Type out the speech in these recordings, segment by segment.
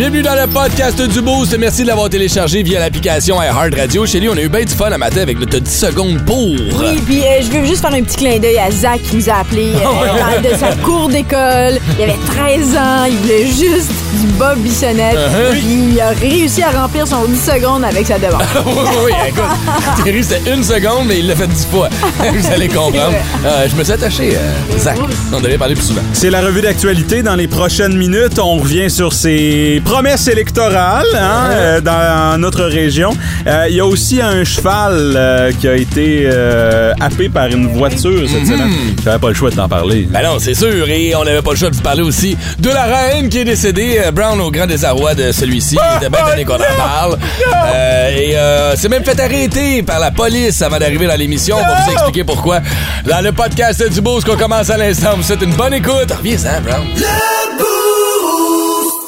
Bienvenue dans le podcast du Boost. Merci de l'avoir téléchargé via l'application iHeart Radio. Chez lui, on a eu bien du fun à matin avec notre 10 secondes pour. Oui, puis euh, je veux juste faire un petit clin d'œil à Zach qui nous a appelé euh, dans- de sa cour d'école. Il avait 13 ans, il voulait juste du Bob Bissonnette. Uh-huh. Puis Il a réussi à remplir son 10 secondes avec sa demande. oui, oui, écoute. Thierry, c'était une seconde, mais il l'a fait 10 fois. Vous allez comprendre. Euh, je me suis attaché, euh, Zach. On devait parler plus souvent. C'est la revue d'actualité. Dans les prochaines minutes, on revient sur ses promesses électorales hein, euh, dans notre région. Euh, Il y a aussi un cheval euh, qui a été euh, happé par une voiture cette semaine. J'avais pas le choix de t'en parler. Ben non, c'est sûr. Et on n'avait pas le choix de vous parler aussi de la reine qui est décédée. Euh, Brown, au grand désarroi de celui-ci. Il était bien donné qu'on en parle. Euh, et euh, c'est même fait arrêter par la police avant d'arriver dans l'émission. On va vous expliquer pourquoi. Dans le podcast du Boost qu'on commence à l'instant, vous souhaite une bonne écoute. Reviens-en, Brown.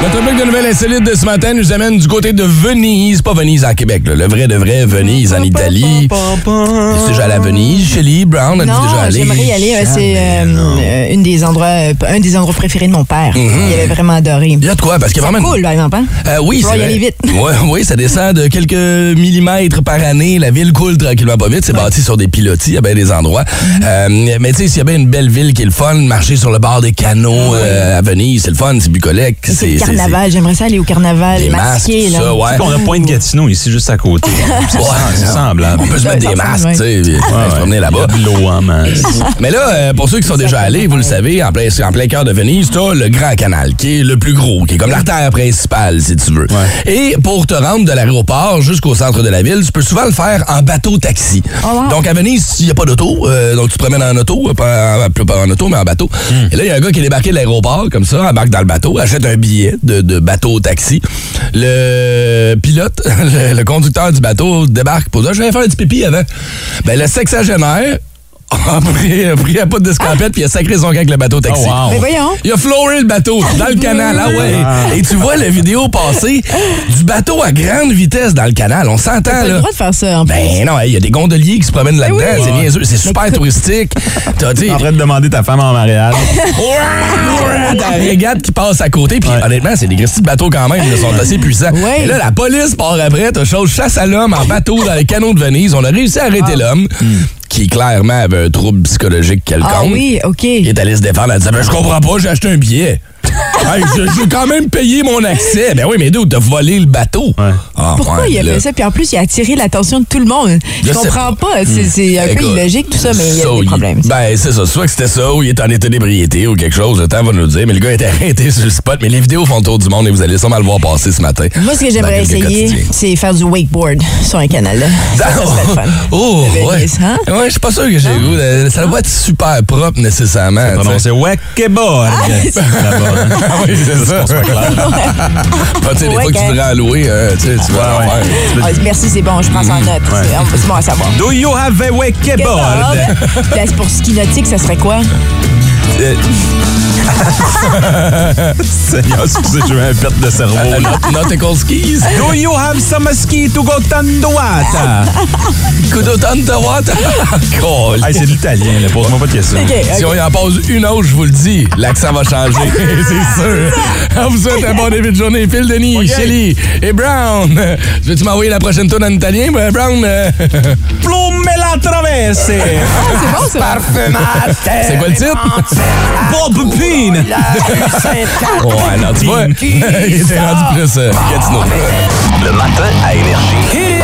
Notre bloc de nouvelles insolites de ce matin nous amène du côté de Venise. Pas Venise en Québec, là, le vrai de vrai Venise en Italie. Es-tu déjà allé à Venise, Shelly Brown? Non, j'aimerais y aller. C'est euh, euh, une des endroits, euh, un des endroits préférés de mon père. Il avait vraiment adoré. Il y a de quoi? Parce y a C'est vraiment... cool, par exemple. Hein? Euh, oui, c'est y aller vite. Ouais, oui, ça descend de quelques millimètres par année. La ville coule tranquillement pas vite. C'est bâti sur des pilotis à bien des endroits. Euh, mais tu sais, s'il y a bien une belle ville qui est le fun, marcher sur le bord des canaux euh, à Venise, c'est le fun, c'est bucolique. C'est carnaval. J'aimerais ça aller au carnaval. Des masqué, masques, tout là. ça, ouais. On a Pointe Gatineau ici, juste à côté. C'est Ouais, semblable. On peut se mettre des masques, tu sais, puis se promener là-bas. De l'eau en masse. Mais là, euh, pour ceux qui sont déjà allés, vous le savez, en plein, en plein cœur de Venise, t'as le Grand Canal, qui est le plus gros, qui est comme l'artère principale, si tu veux. Et pour te rendre de l'aéroport jusqu'au centre de la ville, tu peux souvent le faire en bateau-taxi. wow. Donc à Venise, il n'y a pas d'auto, euh, donc tu te promènes en auto, euh, pas en, pas en auto, mais en bateau. Et là, il y a un gars qui est débarqué de l'aéroport, comme ça, embarque dans le bateau, achète un billet de, de bateau-taxi. Le pilote, le, conducteur du bateau débarque pour dire, je vais faire petit pipi avant. Ben, le sexagénaire pris, a pris un pot d'escampette puis il a sacré son camp avec le bateau taxi. Oh, wow. Mais voyons. Il a floré le bateau dans le canal, ah ouais. Et tu vois la vidéo passer du bateau à grande vitesse dans le canal. On s'entend, T'as pas le là. droit de faire ça, en plus. Ben non, il y a des gondoliers qui se promènent là-dedans. oui. C'est niaiseux. C'est super touristique. T'as dit. en train de demander ta femme en mariage. T'as la régate qui passe à côté. Puis honnêtement, c'est des gristis de bateaux quand même. Ils sont assez puissants. Ouais. Et là, la police part après. T'as chose chasse à l'homme en bateau dans les canaux de Venise. On a réussi à arrêter l'homme qui clairement avait un trouble psychologique quelconque. Ah oui, OK. Il est allé se défendre. Elle disait ben, Je comprends pas, j'ai acheté un billet. Hey, je- J'ai quand même payé mon accès. Ben oui, mais d'où t'as volé le bateau? Ah, Pourquoi ouais, il a là. fait ça? Puis en plus, il a attiré l'attention de tout le monde. Je, comprends pas. pas. C'est c'est un peu Écoute, illogique, tout ça, mais il y a des problèmes. Ben, c'est ça. Soit que c'était ça, ou il est en état d'ébriété, ou quelque chose. Le temps va nous le dire. Mais le gars était arrêté sur le spot. Mais les vidéos font le tour du monde et vous allez sûrement le voir passer ce matin. Moi, ce que j'aimerais essayer, c'est faire du wakeboard sur un canal. Là. Ça, ça serait le fun. Oh, ouais. Hein? Ouais, je suis pas sûr que j'ai goût. Ça doit pas être super propre nécessairement. Prononcé Wakeboard. Hein. Ah oui, c'est ça. Pas, tu sais, des fois que tu Ouais, voudrais en louer, euh, tu sais, tu vas en faire. Ah, merci, c'est bon, je prends ça en note. C'est c'est bon à savoir. Do you have a wakeboard? Là, c'est pour ski nautique, ça serait quoi? Seigneur, excusez, j'ai eu un perte de cerveau. Euh, not- skis. Do you have some ski to go Tanduata? Kudo tanta wata. Cool. Hey, c'est l'italien, là. Pose-moi pas de questions. Si on y en pose une autre, je vous le dis, l'accent va changer. c'est sûr. On vous souhaite un bon début de journée. Phil Denis, Shelly et Brown. Veux-tu m'envoyer la prochaine tourne en italien, ben, Brown? Plume la traverse. C'est bon, ça. C'est quoi le titre? Bob Peen. Ouais, non, tu vois, il était rendu plus euh, Gatineau. Le matin à Énergie.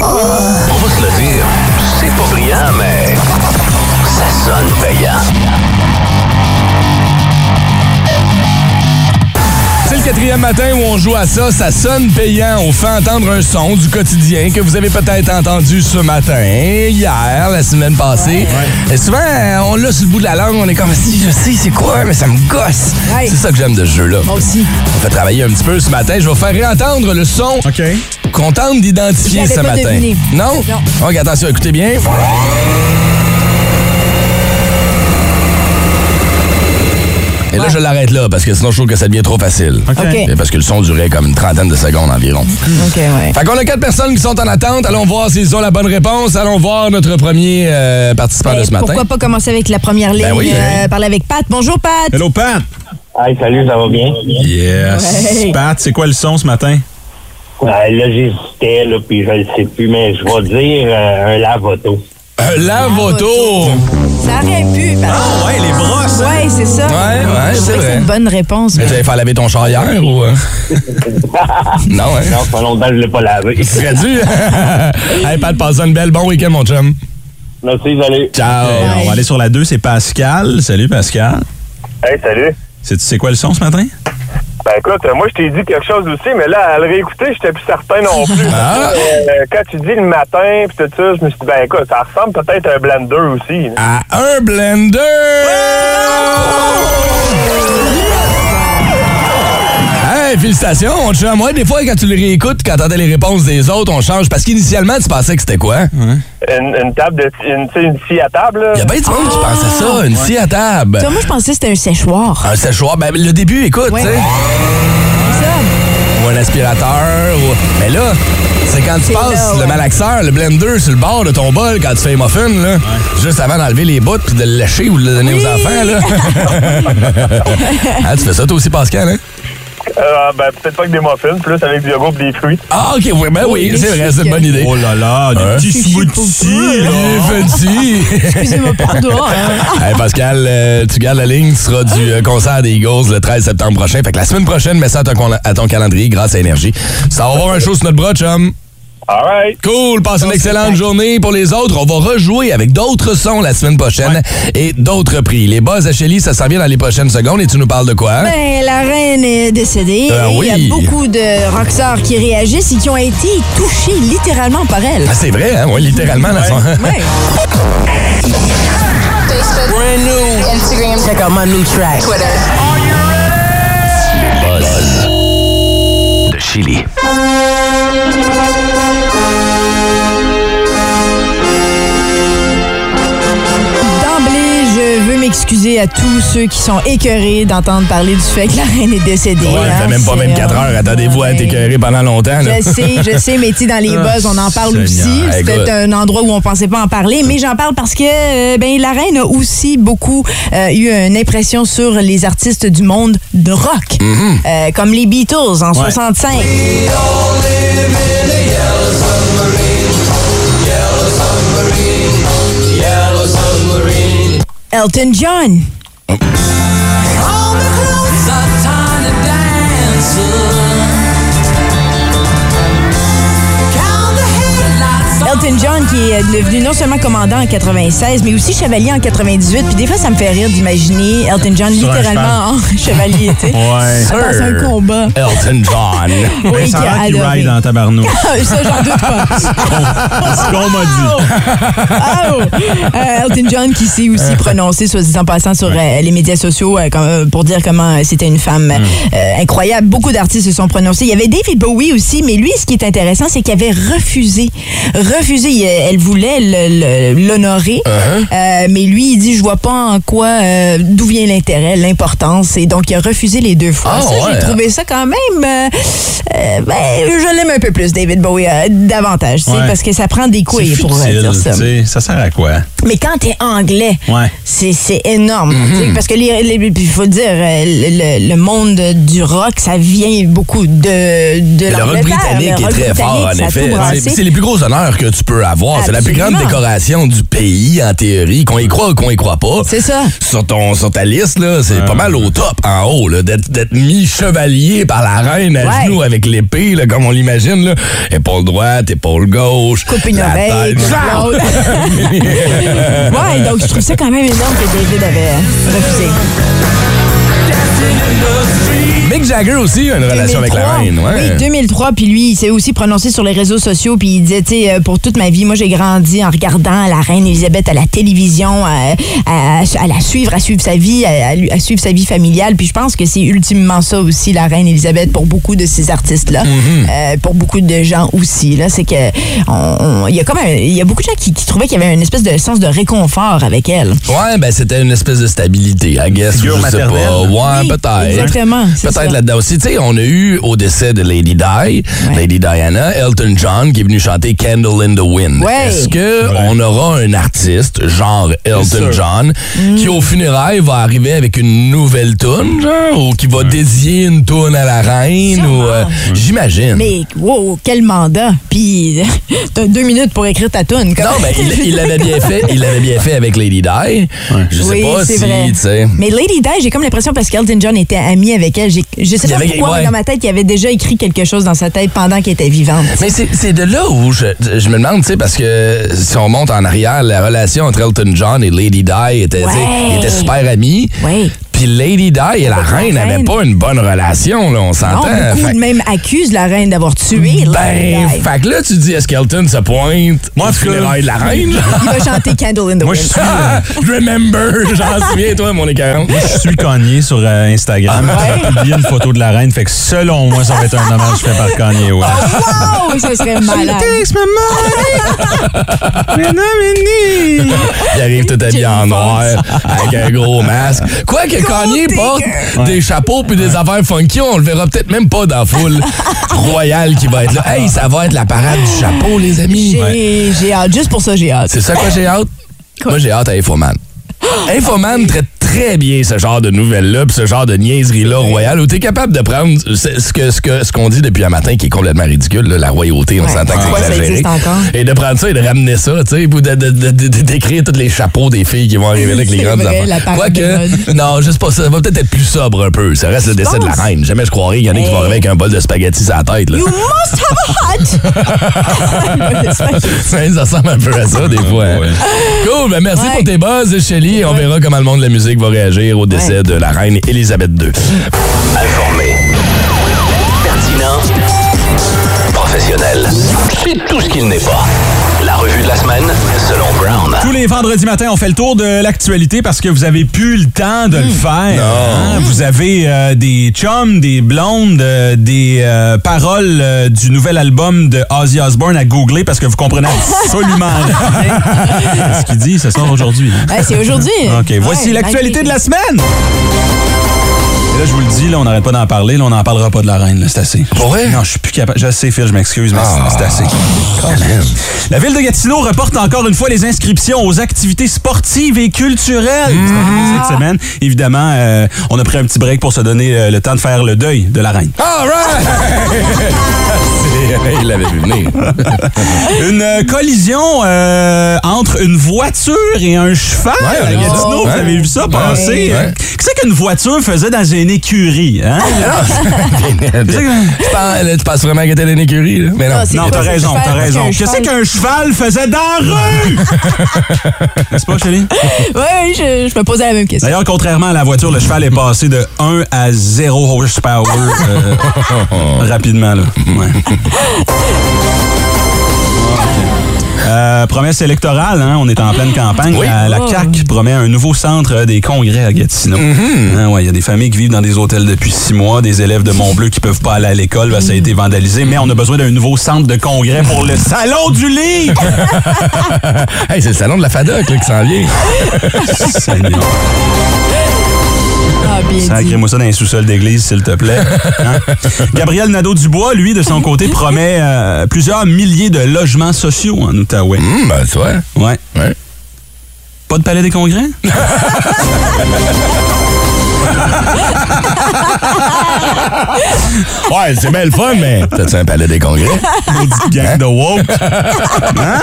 On va se le dire, c'est pas brillant, mais ça sonne payant. Quatrième matin où on joue à ça, ça sonne payant. On fait entendre un son du quotidien que vous avez peut-être entendu ce matin, hier, la semaine passée. Et souvent, on l'a sur le bout de la langue, on est comme si je sais c'est quoi, mais ça me gosse. Ouais. C'est ça que j'aime de ce jeu-là. Moi aussi. On fait travailler un petit peu ce matin. Je vais faire réentendre le son OK. qu'on tente d'identifier ce matin. Non? Non. OK, attention, écoutez bien. Et là, je l'arrête là parce que sinon, je trouve que ça devient trop facile. Parce que le son durait comme une trentaine de secondes environ. OK, ouais. Fait qu'on a quatre personnes qui sont en attente. Allons voir s'ils ont la bonne réponse. Allons voir notre premier euh, participant Ben, de ce matin. pourquoi pas commencer avec la première ligne? Ben oui, euh, hein. parler avec Pat. Bonjour, Pat. Hello, Pat. Hey, salut, ça va bien? Yes. Ouais. Pat, c'est quoi le son ce matin? Ouais, là, j'hésitais, là, puis je le sais plus, mais je vais dire euh, un lave-auto. Un lave-auto! Ça aurait pu. Pat. Ah ouais, les brosses. hein? Ouais, c'est ça. Ouais, ouais, Je c'est vrai. c'est une bonne réponse. Mais mais- tu allais faire laver ton char hier ou. euh? non, hein? Non, ça fait longtemps que je l'ai pas lavé. Tu serais dû? hey, Pat, passe une belle bon week-end, mon chum. Merci, salut. Ciao! On va aller sur la 2, c'est Pascal. Salut, Pascal. Hey, salut. C'est- C'est quoi le son ce matin? Ben écoute, euh, moi je t'ai dit quelque chose aussi, mais là, à le réécouter, j'étais plus certain non plus. Ah. Euh, quand tu dis le matin pis tout ça, je me suis dit, ben écoute, ça ressemble peut-être à un blender aussi. là. À un blender! Hey, félicitations, mon chum. Moi, des fois, quand tu les réécoutes, quand t'entends les réponses des autres, on change. Parce qu'initialement, tu pensais que c'était quoi? Une, une table de. Une, tu sais, une scie à table, là. Il y a bien du monde qui pensait ça, une scie à table. Moi, je pensais que c'était un séchoir. Un séchoir, ben le début, écoute, Ouais. tu sais. Ça. Ou un aspirateur. Ou... Mais là, c'est quand tu passes là, le malaxeur, le blender sur le bord de ton bol quand tu fais les muffins, là. Juste avant d'enlever les bouts puis de le lâcher ou de le donner aux enfants, là. ah, tu fais ça toi aussi, Pascal, hein? Euh, ben peut-être pas que des muffins, plus avec du yogourt pis des fruits. Ah, OK, oui, ben oui, c'est vrai, c'est une bonne idée. Oh là là, des Hein? petits smoothies, là. Il est petit. Excusez-moi, pardon. hein. Hey, Pascal, euh, tu gardes la ligne, tu seras du euh, concert des Eagles le 13 septembre prochain. Fait que la semaine prochaine, mets ça à ton, à ton calendrier grâce à Énergie. Ça va avoir un show sur notre bras, chum. Alright. Cool, passe une excellente journée pour les autres. On va rejouer avec d'autres sons la semaine prochaine et d'autres prix. Les buzz à Shelly, ça s'en vient dans les prochaines secondes et tu nous parles de quoi? Ben, la reine est décédée Euh, et il oui. y a beaucoup de rockstars qui réagissent et qui ont été touchés littéralement par elle. Ah, c'est vrai, hein? Oui, littéralement. Là, son- Ouais. Brand new. Instagram. Check out my new track. Twitter. Buzz de Chili. M'excuser à tous ceux qui sont écœurés d'entendre parler du fait que la reine est décédée. Ouais, hein. fait même pas C'est, 24 euh, heures. Attendez-vous à être ouais. écœuré pendant longtemps. Là. Je sais, je sais, mais tu sais, dans les buzz, on en parle Seigneur. aussi. Peut-être un endroit où on pensait pas en parler, mais j'en parle parce que euh, ben, la reine a aussi beaucoup euh, eu une impression sur les artistes du monde de rock, Euh, comme les Beatles en 65. Elton John. Oh. Elton John qui est devenu non seulement commandant en 96, mais aussi chevalier en 98. Puis des fois, ça me fait rire d'imaginer Elton John Sur littéralement en chevalier, tu sais. Ouais. Dans un combat. Elton John. Oui, Mais ça qui a qu'il ride en tabarnouche. Ah, Ça, j'en doute pas. C'est ce qu'on m'a dit. Oh. Euh, Elton John qui s'est aussi prononcé, soit dit en passant, sur euh, les médias sociaux euh, euh, pour dire comment euh, c'était une femme euh, incroyable. Beaucoup d'artistes se sont prononcés. Il y avait David Bowie aussi, mais lui, ce qui est intéressant, c'est qu'il avait refusé. Refusé. Il, euh, Elle voulait l'honorer, Euh, mais lui, il dit, je vois pas en quoi, euh, d'où vient l'intérêt, l'importance. Et donc, il a refusé les deux fois. Ah, ouais. j'ai trouvé ça quand même... euh, ben, je l'aime un peu plus, David Bowie, davantage, Ouais. parce que ça prend des couilles pour futile, dire ça. Ça sert à quoi? Mais quand t'es anglais, Ouais. c'est énorme. Mhm. sais, Parce que il faut dire, le, monde du rock, ça vient beaucoup de, de Le rock britannique Le est très fort, en effet. c'est les plus gros honneurs que tu peux avoir. C'est la plus grande décoration du pays, en théorie. Qu'on y croit ou qu'on y croit pas. C'est ça. Sur, ton, sur ta liste, là, c'est pas mal au top, en haut, là, d'être d'être mis chevalier par la reine à Ouais. genoux avec l'épée, là, comme on l'imagine. là. Épaule droite, épaule gauche. Coupe une oreille, ouais, donc je trouve ça quand même énorme que David avait refusé. Mick Jagger aussi a une relation avec la 2003. reine. Ouais. Oui, 2003. Puis lui, il s'est aussi prononcé sur les réseaux sociaux. Puis il disait, tu sais, euh, pour toute ma vie, moi, j'ai grandi en regardant la reine Elisabeth à la télévision, à, à- à la suivre, à suivre sa vie, à, à lui- à suivre sa vie familiale. Puis je pense que c'est ultimement ça aussi, la reine Elisabeth, pour beaucoup de ces artistes-là. Euh, pour beaucoup de gens aussi. Là, c'est que il y a comme il y a beaucoup de gens qui, qui trouvaient qu'il y avait une espèce de sens de réconfort avec elle. Ouais, ben c'était une espèce de stabilité, I guess. Je sais pas. Ouais, Oui, peut-être. exactement, ça. Peut-être là-dedans aussi. Tu sais, on a eu au décès de Lady Di, Lady Diana, Elton John qui est venu chanter Candle in the Wind. Ouais. Est-ce que on aura un artiste genre Elton. John qui au funérailles va arriver avec une nouvelle tune, genre, ou qui va dédier une tune à la reine ou euh, j'imagine. Mais wow, quel mandat! Puis t'as deux minutes pour écrire ta tune. Non, mais il il l'avait bien fait. Il l'avait bien fait avec Lady Di. Je sais oui, pas c'est si, vrai. tu sais. Mais Lady Di, j'ai comme l'impression parce qu'Elton John était ami avec elle. j'ai- Je sais pas pourquoi, ouais. mais dans ma tête, il avait déjà écrit quelque chose dans sa tête pendant qu'elle était vivante. Mais c'est de là où je, je me demande, tu sais, parce que si on monte en arrière, la relation entre Elton John et Lady Di était, Ouais. ils étaient super amis. Oui. Puis Lady Di et la reine n'avaient pas une bonne relation, là, on Non, s'entend. beaucoup Fait- même accusent la reine d'avoir tué Lady ben, Di. fait que là, tu dis, est-ce qu'Elton se pointe Moi, cas- funérailles de la reine? Il va chanter Candle in the Moi, je Wind. suis, Ah, remember, j'en souviens, toi, mon écœurant. je suis Kanye sur euh, Instagram. Ah ouais? J'ai publié une photo de la reine. Fait que selon moi, ça va être un hommage fait par Kanye West. Wow, ça serait malade. Il arrive tout habillé en noir, avec un gros masque. Quoique Kanye porte des chapeaux puis des affaires funky, on le verra peut-être même pas dans la foule royale qui va être là. Hey, ça va être la parade du chapeau, les amis. J'ai j'ai hâte. Juste pour ça, j'ai hâte. C'est ça que j'ai hâte? Moi, j'ai hâte à Infoman. Infoman traite très bien ce genre de nouvelles-là, ce genre de niaiserie-là royale, où t'es capable de prendre ce que ce que ce qu'on dit depuis un matin, qui est complètement ridicule, là, la royauté, on Ouais. s'entend que c'est exagéré, et de prendre ça et de ramener ça, tu sais, puis de- de- de- d'écrire tous les chapeaux des filles qui vont arriver là avec les grandes vrai, de Quoique, non, juste pas ça, ça va peut-être être plus sobre un peu. Ça reste le décès de la reine. Jamais je croirais qu'il y en a qui vont arriver avec un bol de spaghettis sur la tête, là. You must have a hot! Ça, ressemble un peu à ça, des fois. hein. Cool, ben merci Ouais. pour tes buzz, Shelly. On verra comment le monde de la musique va réagir au décès Ouais. de la reine Elisabeth II. Informé. Pertinent. Professionnel. C'est tout ce qu'il n'est pas. Revue de la semaine, selon Brown. Tous les vendredis matins, on fait le tour de l'actualité parce que vous avez plus le temps de le faire. hein? Vous avez euh, des chums, des blondes, euh, des euh, paroles euh, du nouvel album de Ozzy Osbourne à googler parce que vous comprenez absolument rien. Ce qu'il dit, ça sort aujourd'hui. hein. Ouais, c'est aujourd'hui. OK, voici Ouais, l'actualité de la semaine. Là, je vous le dis, là, on n'arrête pas d'en parler. Là, on n'en parlera pas de la reine. C'est assez. Pour vrai? Non, je suis plus capable. Je sais, Phil, je m'excuse, mais Ah. c'est assez. La ville de Gatineau reporte encore une fois les inscriptions aux activités sportives et culturelles arrivé cette semaine. Évidemment, euh, on a pris un petit break pour se donner euh, le temps de faire le deuil de la reine. All right! Il l'avait vu venir. Une euh, collision euh, entre une voiture et un cheval Ouais, à Gatineau. Vous avez vu ça Ouais. passer? Ouais. Qu'est-ce qu'une voiture faisait dans une écurie? Hein? tu, penses, là, tu penses vraiment que t'es une écurie, là? Mais non. Ah, Non, quoi, t'as raison, t'as raison. Qu'est-ce qu'un cheval faisait dans la rue? N'est-ce pas, Chélie? Oui, oui, je, je me posais la même question. D'ailleurs, contrairement à la voiture, le cheval est passé de 1 à 0 horsepower euh, rapidement. Là. Ouais. Euh, promesse électorale, hein, on est en pleine campagne. Oui. La, la Oh. CAQ promet un nouveau centre euh, des congrès à Gatineau. Mm-hmm. Hein, ouais, Il y a des familles qui vivent dans des hôtels depuis six mois, des élèves de Montbleu qui peuvent pas aller à l'école, ça a été vandalisé, mais on a besoin d'un nouveau centre de congrès pour le Salon du livre! Hey, c'est le salon de la FADOC là, qui s'en vient. Seigneur. Ah. Sacrez-moi ça dans les sous-sols d'église, s'il te plaît. Hein? Gabriel Nadeau-Dubois, lui, de son côté, promet euh, plusieurs milliers de logements sociaux en Outaouais. Hum, ben, tu vois. Ouais. Ouais. Pas de palais des congrès? Ouais, c'est bien le fun, mais t'as-tu un palais des congrès? Maudite gang de woke. Hein?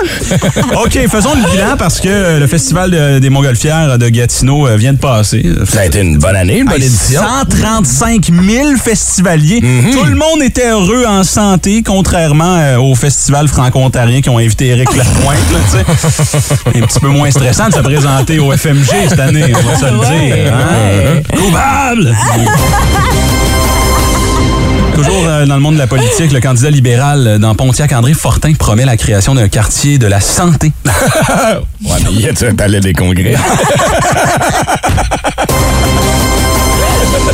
OK, faisons le bilan parce que euh, le Festival de- des Montgolfières de Gatineau euh, vient de passer. Ça a été une bonne année, une bonne Hey, édition. 135 000 festivaliers. Tout le monde était heureux en santé, contrairement euh, au festival franco-ontarien qui ont invité Éric Lapointe. là. Un petit peu moins stressant de se présenter au FMG cette année, on va se le dire. hein? Cool, coupable! Toujours euh, dans le monde de la politique, le candidat libéral euh, dans Pontiac, André Fortin, promet la création d'un quartier de la santé. Ouais, mais y a-tu un palais des congrès?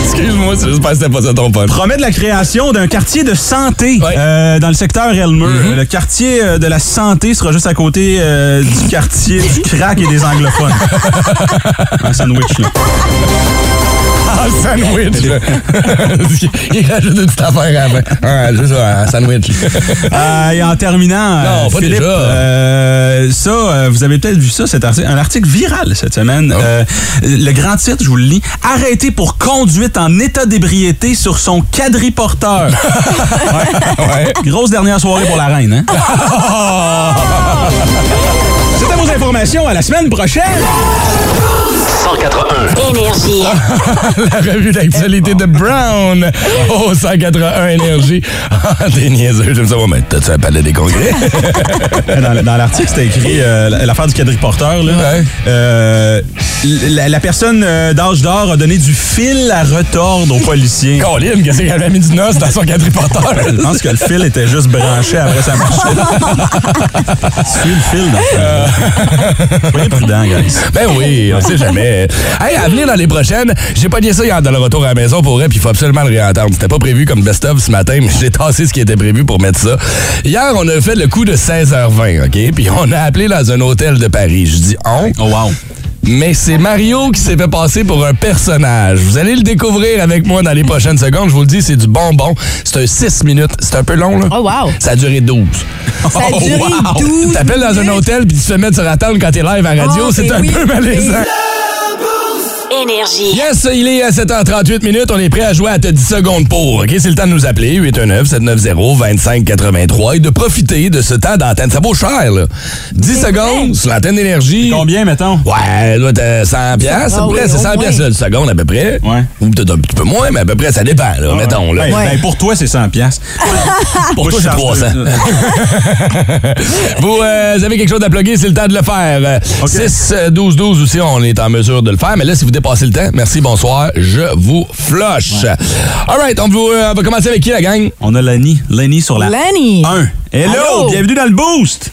Excuse-moi, j'espère que c'était pas ça ton pote. promet de la création d'un quartier de santé Ouais. euh, dans le secteur Elmer. Le quartier euh, de la santé sera juste à côté euh, du quartier du crack et des anglophones. Un sandwich, là. Ah, sandwich! Il rajoute une petite affaire avant. Ah, juste un sandwich. Euh, et en terminant, euh, Non, pas Philippe, déjà. euh, ça, euh, vous avez peut-être vu ça, article, un article viral cette semaine. Euh, le grand titre, je vous le lis, arrêté pour conduite en état d'ébriété sur son quadriporteur. Ouais. Grosse dernière soirée pour la reine, hein? C'était vos informations. À la semaine prochaine! 181. Énergie. La revue d'actualité de Brown. Oh, 181 énergie. Ah, T'es niaiseux, j'aime ça. Ouais, mais t'as-tu un palais des congrès? Dans, dans l'article, c'était écrit euh, l'affaire du quadriporteur. Là. Ouais. Euh, la, la personne euh, d'âge d'or a donné du fil à retordre aux policiers. Colin, qu'est-ce qu'elle avait mis du noce dans son quadriporteur? Je pense que le fil était juste branché après sa machine. Suis le fil. dans Soyez prudents, guys. Ben oui, on sait jamais. Hey, à venir dans les prochaines, j'ai pas dit ça hier dans le retour à la maison pour vrai, puis il faut absolument le réentendre. C'était pas prévu comme best-of ce matin, mais j'ai tassé ce qui était prévu pour mettre ça. Hier, on a fait le coup de 16h20, OK? Puis on a appelé dans un hôtel de Paris. Je dis on, Oh wow. Mais c'est Mario qui s'est fait passer pour un personnage. Vous allez le découvrir avec moi dans les prochaines secondes. Je vous le dis, c'est du bonbon. C'est un 6 minutes. C'est un peu long, là. Oh, wow. Ça a duré 12. Ça a duré wow. 12 T'appelles dans un hôtel puis tu te mettre sur attendre quand t'es live à radio, Oh, c'est ben un oui. peu malaisant. Énergie. Yes, il est à 7h38 minutes. On est prêt à jouer à te 10 secondes pour. OK, c'est le temps de nous appeler. 819-790-2583 et de profiter de ce temps d'antenne. Ça vaut cher, là. 10 secondes sur l'antenne d'énergie. Combien, mettons? Ouais, là, t'as 100 piastres, à Ah peu près. C'est au 100 moins. piastres la seconde, à peu près. Ouais. Ou peut-être un petit peu moins, mais à peu près, ça dépend, là, mettons, là. Ben, Ouais. ben, pour toi, c'est 100 piastres. Pour toi, c'est charge 300. deux. vous, euh, vous avez quelque chose à plugger, c'est le temps de le faire. Euh, OK. 6, euh, 12, 12 aussi, on est en mesure de le faire. Mais là, si vous dépassez le temps, merci, bonsoir, je vous flush. All right, on, vous, euh, on va commencer avec qui, la gang? On a Lenny. Lenny sur la Lenny. 1. Hello, Allô? bienvenue dans le boost.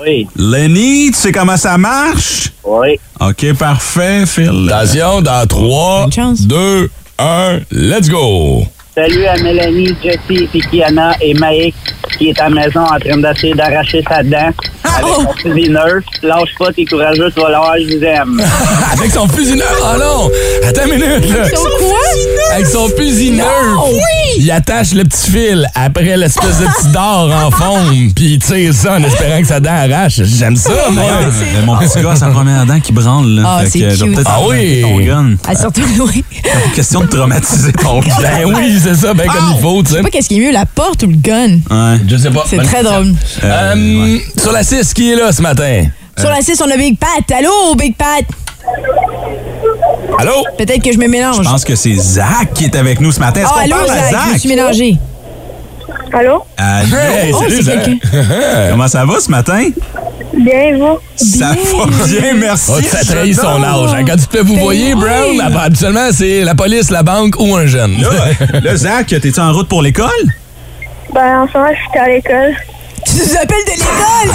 Oui, Lenny, tu sais comment ça marche? oui. OK, parfait, Phil. Attention, dans 3, Bonne chance. 2, 1, let's go! Salut à Mélanie, Jessie, Fikiana et Maïk qui est à la maison en train d'essayer d'arracher sa dent avec Oh! son fusil neuf. Lâche pas, t'es courageux, tu vas l'avoir, je vous aime. Avec son fusil neuf. Oh non! Attends une minute. là. Son quoi? Avec son fusil neuf. Oui! Il attache le petit fil après l'espèce de petit dard en forme, puis il tire ça en espérant que sa dent arrache. J'aime ça, moi. Euh, mon petit gars, sa première dent qui branle. Là. Ah, c'est cute. peut-être Ah oui. ton gun. Ah, surtout, oui. Question de traumatiser ton gun. Ben oui, c'est ça, ben comme il faut, tu Je sais. sais pas qu'est-ce qui est mieux, la porte ou le gun. Ouais. Je sais pas. C'est très drôle. Euh, ouais. Sur la 6, qui est là ce matin? Sur la 6, on a Big Pat. Allô, Big Pat? Allô? Peut-être que je me mélange. Je pense que c'est Zach qui est avec nous ce matin. Est-ce Ah, qu'on allô, parle à Zach, Zach? je me suis mélangée. Allô? Allô? Hey, Oh, salut, c'est Zach. Comment ça va ce matin? Bien, vous? Ça va bien, merci. Oh, ça trahit son âge. hein. Quand tu fais vous Ben voyez. Brown, là, ben, habituellement, c'est la police, la banque ou un jeune. Là, là, Zach, t'es-tu en route pour l'école? Ben, en ce moment, je suis à l'école. Tu nous appelles de l'école?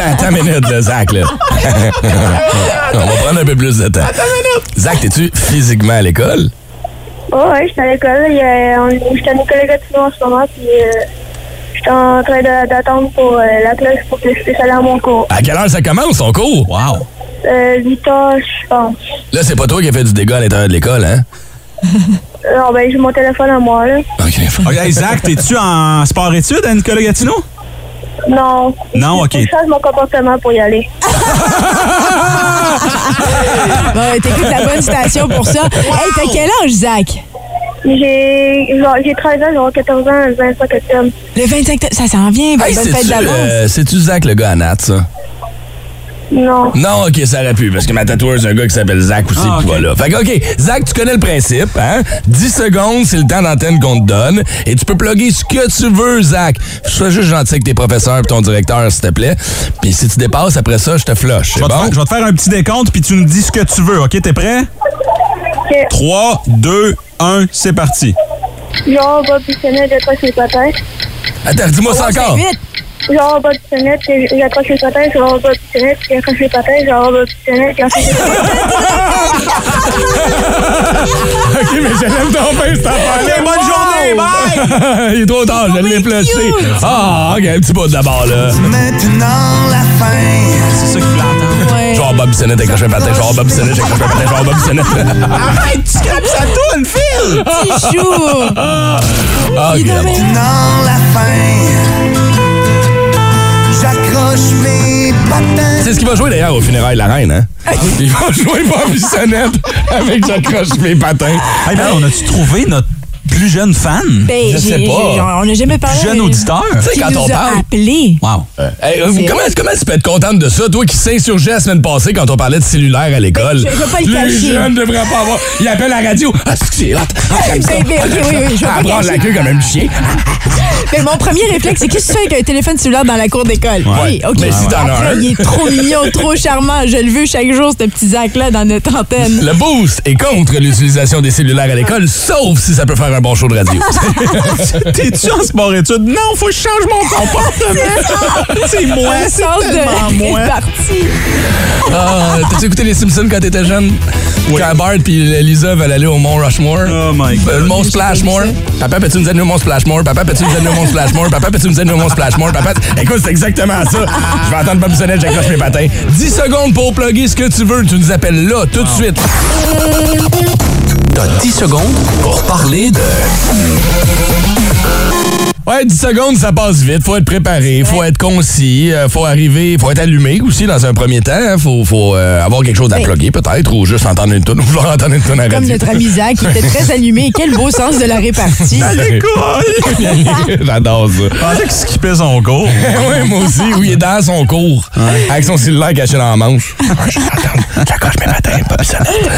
Attends, une minute, là, Zach, là. On va prendre un peu plus de temps. Attends une minute. Zach, t'es-tu physiquement à l'école? Oh, ouais, je suis à l'école. Je suis à l'école Gatineau en ce moment, puis euh, je suis en train d'attendre pour euh, la classe pour que je puisse aller à mon cours. À quelle heure ça commence, ton cours? Wow. Euh, 8 heures, je pense. Là, c'est pas toi qui as fait du dégât à l'intérieur de l'école, hein? Non, ben, j'ai mon téléphone à moi, là. OK. Zach, t'es-tu en sport-études à Nicolas Gatineau? Non. Non, OK. Je change mon comportement pour y aller. Bon, t'écoutes la bonne station pour ça. Hey, t'as quel âge, Zach? J'ai genre, j'ai 13 ans, j'aurai 14 ans le 25 octobre. Le 25, ça s'en vient. Bonne Hey, bonne c'est-tu, fête d'avance. euh, c'est-tu Zach, le gars à Nat, ça? Non. Non, OK, ça aurait pu, parce que ma tatoueuse, un gars qui s'appelle Zach aussi, Ah, qui ok. va là. Fait que, OK, Zach, tu connais le principe, hein? 10 secondes, c'est le temps d'antenne qu'on te donne. Et tu peux plugger ce que tu veux, Zach. Sois juste gentil avec tes professeurs et ton directeur, s'il te plaît. Puis si tu dépasses, après ça, je te flush. Je vais, te bon? faire, je vais te faire un petit décompte, puis tu nous dis ce que tu veux. OK, t'es prêt? Ok. 3, 2, 1, c'est parti. Genre, Bob Bissonnette, j'accroche les patins. Attends, dis-moi ça encore. Vite. Genre, Bob Bissonnette, j'accroche les patins. Genre, Bob Bissonnette, j'accroche les patins. Genre, Bob Bissonnette, j'accroche les patins. OK, mais je l'aime ton pain, cette affaire-là. OK, bonne journée, bye! Il est trop tard, je l'ai flushé. Ah, OK, un petit bout d'abord, là. C'est ça qu'il voulait entendre. Ouais. Genre Bob Bissonnette accroche un patin, genre Bob Bissonnette accroche un patin, genre Bob Bissonnette. Arrête, tu scrapes sa toune, Phil! Petit chou. Ah, Il OK. devait- C'est ce qu'il va jouer d'ailleurs au funérailles de la reine, hein? Il va jouer Bob Bissonnette avec J'accroche mes patins. Hey, man, on a-tu trouvé notre plus jeune fan? Ben, Je sais pas. On n'a jamais parlé. Plus jeune auditeur? Tu sais, quand nous on a parle. appelé. Wow. Hey, euh, C'est comment, comment tu peux être contente de ça, toi qui s'insurgeais la semaine passée quand on parlait de cellulaire à l'école? Ben, je- vais pas le Les cacher. jeunes devraient pas avoir. Ils appellent la radio. Ah, c'est que c'est hot. Ah, j'aime ça. Ben, ben, ok, oui, oui, je pas Ah, prendre la queue comme un chien. Mais mon premier réflexe, c'est qu'est-ce que tu fais avec un téléphone cellulaire dans la cour d'école? Oui, OK. Mais si t'en as Après, un. il est trop mignon, trop charmant. Je le veux chaque jour, ce petit Zach-là, dans notre antenne. Le boost est contre l'utilisation des cellulaires à l'école, sauf si ça peut faire un bon show de radio. T'es-tu en sport-études? Non, faut que je change mon comportement. c'est moi, c'est sens de tellement moi. Ah, T'as-tu écouté les Simpsons quand t'étais jeune? Quand Bart puis Lisa veulent aller au Mont Rushmore. Oh my God. Euh, Le Mont Splashmore. Papa, peux-tu nous amener au Mont Splashmore? Papa, peux-tu nous amener au Mont Splashmore? Papa, peux-tu nous amener au Mont Splashmore? Papa, écoute, c'est exactement ça. Je vais attendre Bob Sonnette, j'accroche mes patins. 10 secondes pour plugger ce que tu veux. Tu nous appelles là, tout de suite. T'as 10 secondes pour parler de... Ouais, 10 secondes, ça passe vite. Faut être préparé, faut être concis, euh, faut arriver, faut être allumé aussi dans un premier temps. hein. Faut, faut euh, avoir quelque chose à Ouais. plugger peut-être, ou juste entendre une tonne, ou vouloir entendre une tonne à Comme radio. notre ami Zach, qui était très allumé. Quel beau sens de la répartie. J'adore ça. Je pensais qu'il skippait son cours. oui, moi aussi, où il est dans son cours, avec son cellulaire caché dans la manche. J'accroche mes patins, Bob Sonnette.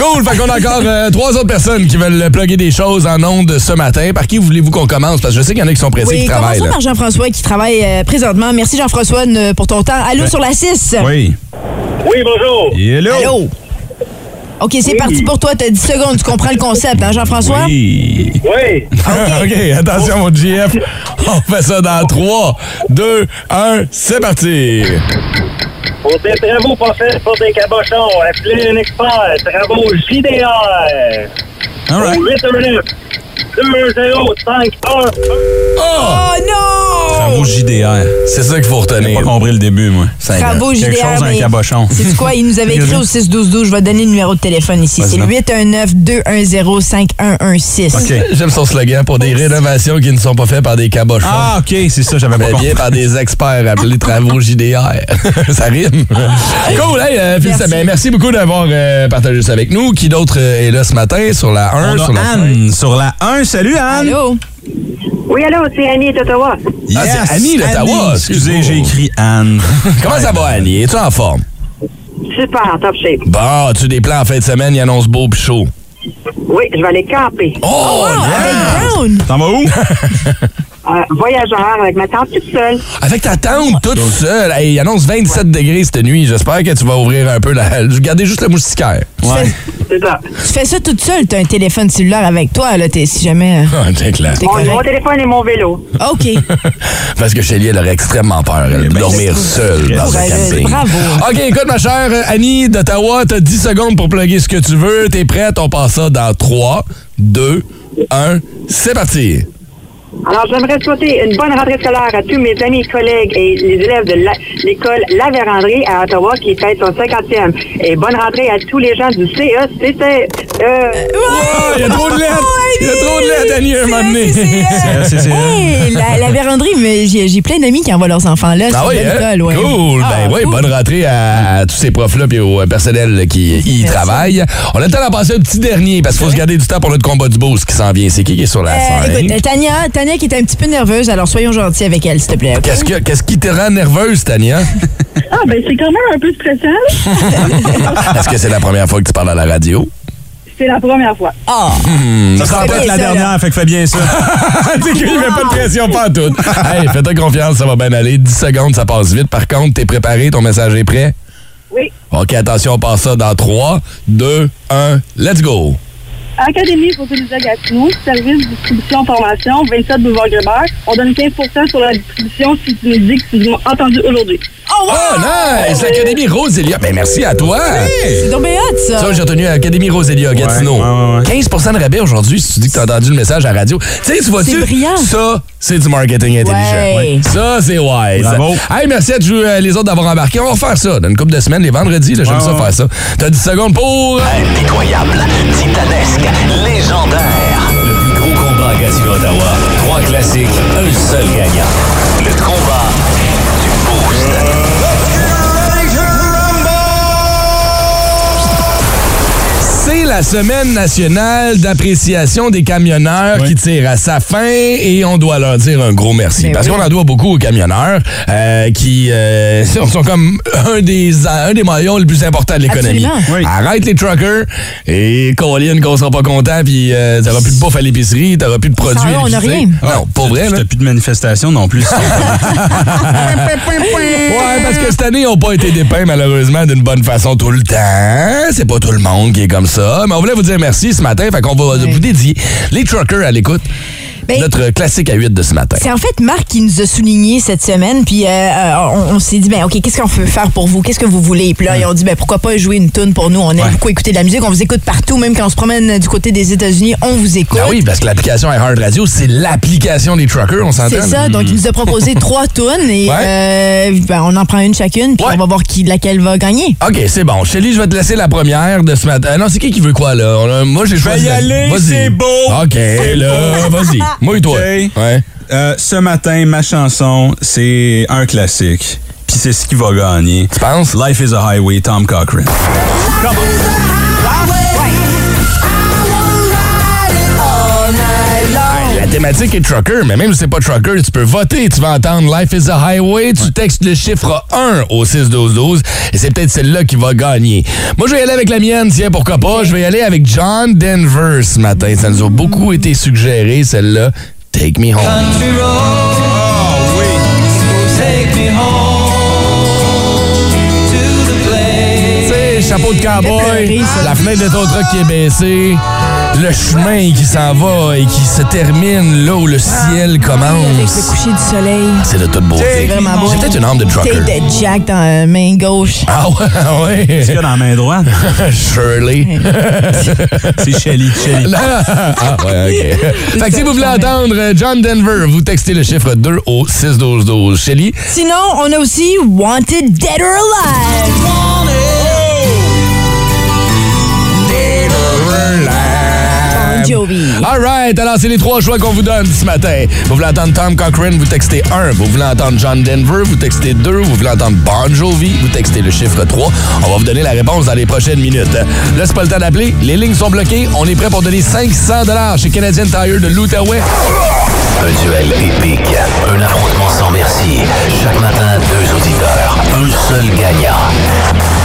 Cool, fait qu'on a encore euh, trois autres personnes qui veulent plugger des choses en ondes ce matin. Par qui voulez-vous qu'on commence? Parce que je sais qu'il y en a qui sont pressés, Oui, qui travaillent. commençons par Jean-François qui travaille euh, présentement? Merci Jean-François pour ton temps. Allô sur la 6. Oui. Oui, bonjour. Hello. Allô? OK, c'est parti pour toi. T'as 10 secondes. Tu comprends le concept, hein, Jean-François? Oui. Oui. OK, attention, mon GF. On fait ça dans 3, 2, 1, c'est parti. Pour des travaux pas faits pour des cabochons, appelez un expert. Travaux JDR. All right. 819 205 1 Oh non! Travaux JDR. C'est ça qu'il faut J'ai retenir. pas compris le début, moi. Quelque JDR. chose, un mais cabochon. C'est quoi? Il nous avait écrit au 6-12-12. Je vais donner le numéro de téléphone ici. C'est le 819-210-5116. OK. J'aime son slogan pour des rénovations qui ne sont pas faites par des cabochons. Ah, OK, c'est ça, j'avais pas mais compris. bien par des experts appelés travaux JDR. ça rime. Cool, hey, euh, Phil, Merci. ben, merci beaucoup d'avoir euh, partagé ça avec nous. Qui d'autre euh, est là ce matin sur la 1? On sur la Anne sur la 1. Salut, Anne. Allô? Oui, allô, c'est Annie d'Ottawa. Ah, c'est Annie d'Ottawa, Excusez, j'ai écrit Anne. Comment ça va, Annie? Es-tu en forme? Super, top shape. Bon, as-tu des plans en fin de semaine? Il annonce beau pis chaud. Oui, je vais aller camper. Oh, Ah, yeah! avec Brown. T'en vas où? Euh, voyageur avec ma tante toute seule. Avec ta tante toute seule? Hey, il annonce 27 degrés cette nuit. J'espère que tu vas ouvrir un peu la. Gardez juste le moustiquaire. Ouais. C'est ça. Tu fais ça toute seule. T'as un téléphone cellulaire avec toi, là, t'es- si jamais. euh, Ah, c'est clair. T'es Mon, mon téléphone et mon vélo. OK. Parce que Shelly, elle aurait extrêmement peur. Elle ben, dormir seule dans un camping. bravo. OK, écoute, ma chère Annie d'Ottawa, t'as 10 secondes pour plugger ce que tu veux. T'es prête? On passe ça dans 3, 2, 1. C'est parti. Alors, j'aimerais souhaiter une bonne rentrée scolaire à tous mes amis, collègues et les élèves de la- l'école La Vérandrie à Ottawa qui fête son 50e. Et bonne rentrée à tous les gens du CECT. Euh, Oh, il y a trop de lettres! Il y a trop de lettres, Annie, un moment donné. C'est- c'est- Hey, la, la véranderie, mais j'ai plein d'amis qui envoient leurs enfants là. Ah c'est oui, hein? ouais. Cool. Ah, ben oui, cool. bonne rentrée à, à tous ces profs-là et au euh, personnel qui y Merci. travaillent. On a le temps d'en passer un petit dernier parce qu'il faut se garder du temps pour notre combat du boost qui s'en vient. C'est qui qui est sur la Euh, scène? écoute, euh, Tania, Tania qui est un petit peu nerveuse, alors soyons gentils avec elle, s'il te plaît. Qu'est-ce que- qu'est-ce qui te rend nerveuse, Tania? Ah, ben c'est quand même un peu stressant. Est-ce que c'est la première fois que tu parles à la radio? C'est la première fois. Ah, Ça sera bien la dernière, fait que fais bien ça. tu sais qu'il pas de pression, pas en tout. Hey, fais-toi confiance, ça va bien aller. 10 secondes, ça passe vite. Par contre, t'es préparé, ton message est prêt? Oui. OK, attention, on passe ça dans 3, 2, 1, let's go. Académie Photolysia Gatineau, service distribution formation, 27 Boulevard Grébert. On donne 15% sur la distribution si tu nous dis que tu m'as entendu aujourd'hui. Oh, wow! Oh, nice! L'Académie Rosélia. Ben, merci à toi. C'est donc bien hot, ça. Ça, j'ai retenu l'Académie Rosélia Gatineau. Ouais, ouais, ouais. 15 de rabais aujourd'hui si tu dis que tu as entendu le message à la radio. Tu sais, tu vois-tu? C'est brillant. Ça, c'est du marketing intelligent. Ouais. Ça, c'est wise. Bravo. Hey, merci à tous, euh, les autres d'avoir embarqué. On va faire ça dans une couple de semaines, les vendredis. J'aime Ouais, ça faire ça. T'as 10 secondes pour... Impitoyable, titanesque, légendaire. Le plus gros combat à Gatineau, Ottawa. Trois classiques, un seul gagnant. Le la semaine nationale d'appréciation des camionneurs Oui. qui tire à sa fin et on doit leur dire un gros merci. Mais parce oui. qu'on en doit beaucoup aux camionneurs euh, qui euh, sont comme un des, un des maillons les plus importants de l'économie. Oui. Arrête les truckers et Colin qu'on sera pas content puis euh, t'auras plus de bouffe à l'épicerie, t'auras plus de produits. eux, on a épicerie. rien. Non, pas vrai. T'as plus de manifestation non plus. Ouais, parce que cette année, ils n'ont pas été dépeints, malheureusement, d'une bonne façon tout le temps. C'est pas tout le monde qui est comme ça. Mais on voulait vous dire merci ce matin. Fait qu'on va vous dédier les truckers à l'écoute. Ben, Notre classique à 8 de ce matin. C'est en fait Marc qui nous a souligné cette semaine, puis euh, euh, on, on s'est dit, ben ok, qu'est-ce qu'on peut faire pour vous? Qu'est-ce que vous voulez? Puis là, ils ont dit, ben pourquoi pas jouer une tune pour nous? On aime Ouais. beaucoup écouter de la musique, on vous écoute partout, même quand on se promène du côté des États-Unis, on vous écoute. Ah oui, parce que l'application iHeart Radio, c'est l'application des truckers, on s'entend? C'est ça, donc il nous a proposé trois tunes et Ouais. euh, ben, on en prend une chacune, puis Ouais. on va voir qui, laquelle va gagner. OK, c'est bon. Shelly, je vais te laisser la première de ce matin. Euh, non, c'est qui qui veut quoi, là? Moi, j'ai choisi. y aller, Vas-y. c'est beau. OK, là, vas-y. Moi et toi. OK. Ouais. Euh, ce matin, ma chanson, c'est un classique. Puis c'est ce qui va gagner. Tu penses? Life is a Highway, Tom Cochrane. Thématique est trucker, mais même si c'est pas trucker, tu peux voter. Tu vas entendre Life is a Highway, tu textes le chiffre 1 au 6-12-12 et c'est peut-être celle-là qui va gagner. Moi, je vais y aller avec la mienne, tiens, pourquoi pas? Je vais y aller avec John Denver ce matin. Ça nous a beaucoup été suggéré, celle-là. Take me home. Sais, chapeau de cowboy, la fenêtre de ton truck qui est baissée, le chemin qui s'en va et qui se termine là où le ciel Avec le commence. coucher du soleil. C'est de toute beauté. C'est vraiment beau. J'ai peut-être une âme de trucker. The jack dans la main gauche. Ah ouais, ouais. Qu'est-ce qu'il y a dans la main droite? Shirley. c'est Shelly. Shelly. ah ouais, OK. fait que si vous voulez entendre euh, John Denver, vous textez le chiffre 2 au 6-12-12. Shelly, Sinon, on a aussi Wanted Dead or Alive. Jovi. All right, alors c'est les trois choix qu'on vous donne ce matin. Vous voulez entendre Tom Cochrane, vous textez 1. Vous voulez entendre John Denver, vous textez 2. Vous voulez entendre Bon Jovi, vous textez le chiffre 3. On va vous donner la réponse dans les prochaines minutes. Là, c'est pas le temps d'appeler. Les lignes sont bloquées. On est prêt pour donner 500 chez Canadian Tire de l'Outaouais. Un duel épique, un affrontement sans merci. Chaque matin, deux auditeurs, un seul gagnant.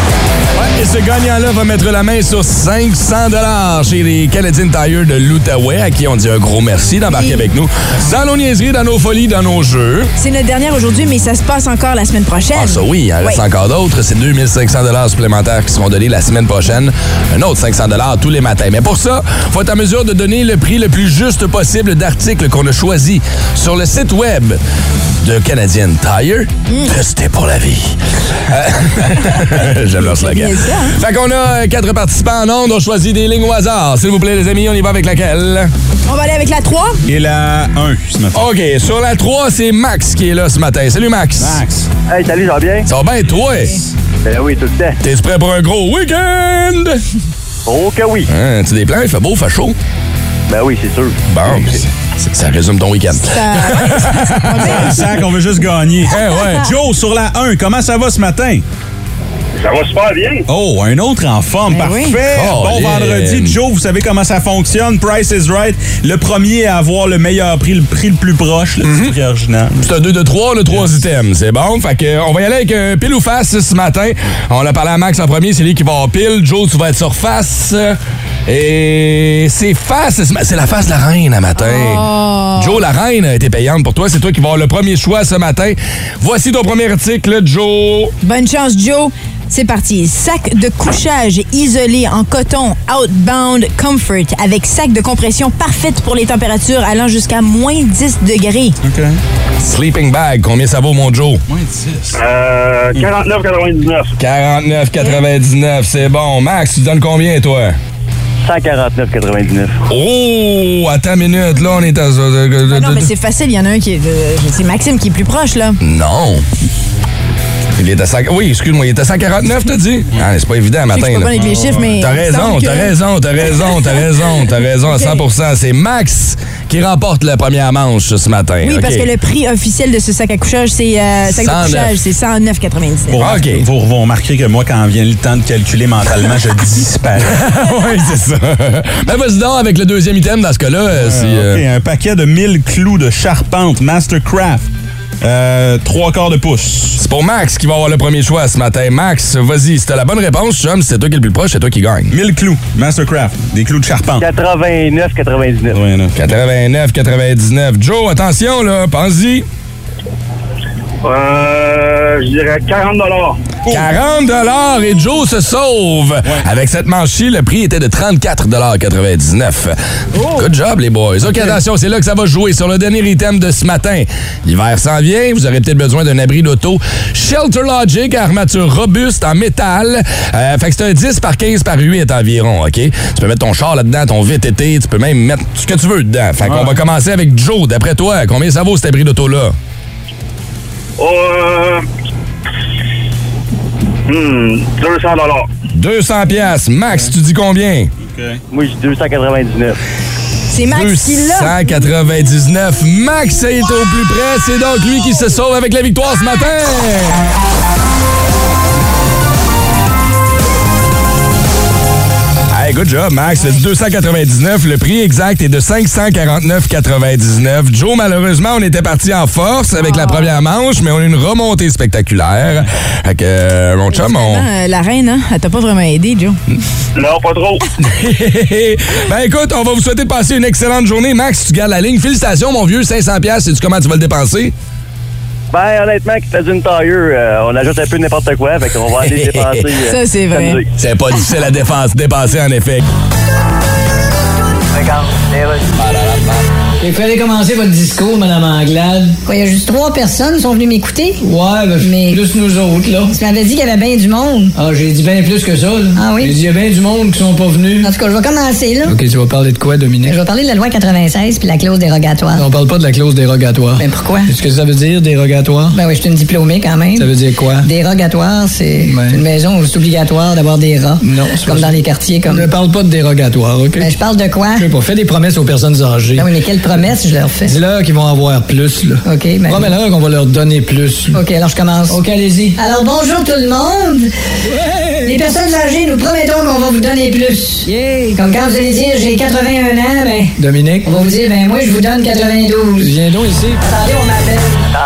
Et ce gagnant-là va mettre la main sur 500 chez les Canadian Tire de l'Outaouais, à qui on dit un gros merci d'embarquer Oui. avec nous dans nos niaiseries, dans nos folies, dans nos jeux. C'est notre dernière aujourd'hui, mais ça se passe encore la semaine prochaine. Ah, ça oui, il en reste encore d'autres. C'est 2500 supplémentaires qui seront donnés la semaine prochaine. Un autre 500 tous les matins. Mais pour ça, faut être en mesure de donner le prix le plus juste possible d'articles qu'on a choisi sur le site web de Canadian Tire. Testé pour la vie. Euh, J'aime leur slogan. bien ça, hein? Fait qu'on a euh, quatre participants en ondes. On choisit des lignes au hasard. S'il vous plaît, les amis, on y va avec laquelle? On va aller avec la 3. Et la 1 ce matin. OK, sur la 3, c'est Max qui est là ce matin. Salut, Max. Max. Hey, salut, ça va bien? Ça va bien, toi? Ben oui, tout le temps. T'es prêt pour un gros week-end? Oh que oui. Hein, tu des plans, il fait beau, il fait chaud. Ben oui, c'est sûr. Bon, ça résume ton week-end. Un sac, on veut juste gagner. Eh. Joe, sur la 1, comment ça va ce matin? Ça va super bien. Oh, un autre en forme, Ben parfait. oui. Oh, bon vendredi, Joe, vous savez comment ça fonctionne. Price is right. Le premier à avoir le meilleur prix, le prix le plus proche, le Mhm. prix original. C'est un 2 de 3, le 3 item. C'est bon. Fait que, euh, on va y aller avec un pile ou face ce matin. On a parlé à Max en premier, c'est lui qui va en pile. Joe, tu vas être sur face. Et c'est face, c'est la face de la reine à matin. Joe, la reine a été payante pour toi. C'est toi qui vas avoir le premier choix ce matin. Voici ton premier article, Joe. Bonne chance, Joe. C'est parti. Sac de couchage isolé en coton Outbound Comfort avec sac de compression parfaite pour les températures allant jusqu'à moins 10 degrés. OK. Sleeping bag, combien ça vaut, mon Joe? Moins 10. Euh, 49,99. 49,99, c'est bon. Max, tu donnes combien, toi? 149,99. Oh, attends une minute, là, on est à... Ah non, mais c'est facile. Il y en a un qui est. euh, c'est Maxime qui est plus proche, là. Non. Il est à 100... Oui, excuse-moi, il est à 149, t'as dit? Ah, c'est pas évident, matin. je suis pas avec les chiffres, mais. T'as raison, t'as raison, t'as raison, t'as raison, t'as raison à 100% C'est Max qui remporte la première manche ce matin. Oui, parce que le prix officiel de ce sac à couchage, c'est euh, sac 109. de couchage, c'est 109,99. Vous, OK. vous, vous remarquerez que moi, quand vient le temps de calculer mentalement, je disparais. oui, c'est ça. Ben, vas-y donc avec le deuxième item dans ce cas-là. euh, si, euh, OK, un paquet de 1000 clous de charpente Mastercraft. Euh, trois quarts de pouce. C'est pour Max qui va avoir le premier choix ce matin. Max, vas-y, si t'as la bonne réponse, chum, c'est toi qui es le plus proche, c'est toi qui gagne. 1000 clous Mastercraft. Des clous de charpente. 89,99. Ouais, là. 89, 99. Joe, attention, là, pense-y. Euh, je dirais 40 40 et Joe se sauve. Avec cette manche-ci, le prix était de 34,99 Good job, les boys. OK, attention, c'est là que ça va jouer sur le dernier item de ce matin. L'hiver s'en vient, vous aurez peut-être besoin d'un abri d'auto. Shelter Logic, armature robuste en métal. Euh, fait que c'est un 10 par 15 par 8 environ, OK? Tu peux mettre ton char là-dedans, ton VTT, tu peux même mettre ce que tu veux dedans. Fait qu'on va commencer avec Joe. D'après toi, combien ça vaut cet abri d'auto-là? Euh, hmm, 200 200 pièces. Max, tu dis combien? Moi, je dis 299. C'est Max qui l'a. 299. Max est au plus près. C'est donc lui qui se sauve avec la victoire ce matin. Hey, good job, Max. C'est 299. Le prix exact est de 549,99. Joe, malheureusement, on était parti en force avec la première manche, mais on a une remontée spectaculaire. Fait que, euh, mon chum, on... Euh, la reine, hein? Elle t'a pas vraiment aidé, Joe. Non, pas trop. ben écoute, on va vous souhaiter de passer une excellente journée. Max, tu gardes la ligne. Félicitations, mon vieux. 500 pièces. Sais-tu comment tu vas le dépenser? Ben, honnêtement, qui fait une tailleur, euh, on ajoute un peu n'importe quoi, fait qu'on va aller dépenser. euh, Ça, c'est vrai. C'est pas difficile à défense, dépenser, en effet. Il fallait commencer votre discours, Madame Anglade? Quoi, il y a juste trois personnes qui sont venues m'écouter? Ouais, ben, Mais- plus nous autres, là. Tu m'avais dit qu'il y avait bien du monde. Ah, j'ai dit bien plus que ça, là. Ah oui? J'ai dit, il y a bien du monde qui sont pas venus. En tout cas, je vais commencer, là. OK, tu vas parler de quoi, Dominique? Je vais parler de la loi 96 puis la clause dérogatoire. On parle pas de la clause dérogatoire. Ben pourquoi? Est-ce que ça veut dire dérogatoire? Ben oui, je suis une diplômée quand même. Ça veut dire quoi? Dérogatoire, c'est Ouais. une maison où c'est obligatoire d'avoir des rats. Non, c'est Comme pas dans les quartiers, comme. Ne parle pas de dérogatoire, OK? Ben, je parle de quoi? Je sais pas, fais des promesses aux personnes âgées. Ben oui, mais quelle promesse je leur fais? Dis-leur qu'ils vont avoir plus, là. OK, ben. Promets-leur qu'on va leur donner plus. là. OK, alors je commence. OK, allez-y. Alors bonjour tout le monde. Les personnes âgées, nous promettons qu'on va vous donner plus. Yeah! Comme quand vous allez dire j'ai 81 ans, ben, Dominique, on va vous dire ben moi je vous donne 92. viens donc ici. Attendez, on m'appelle.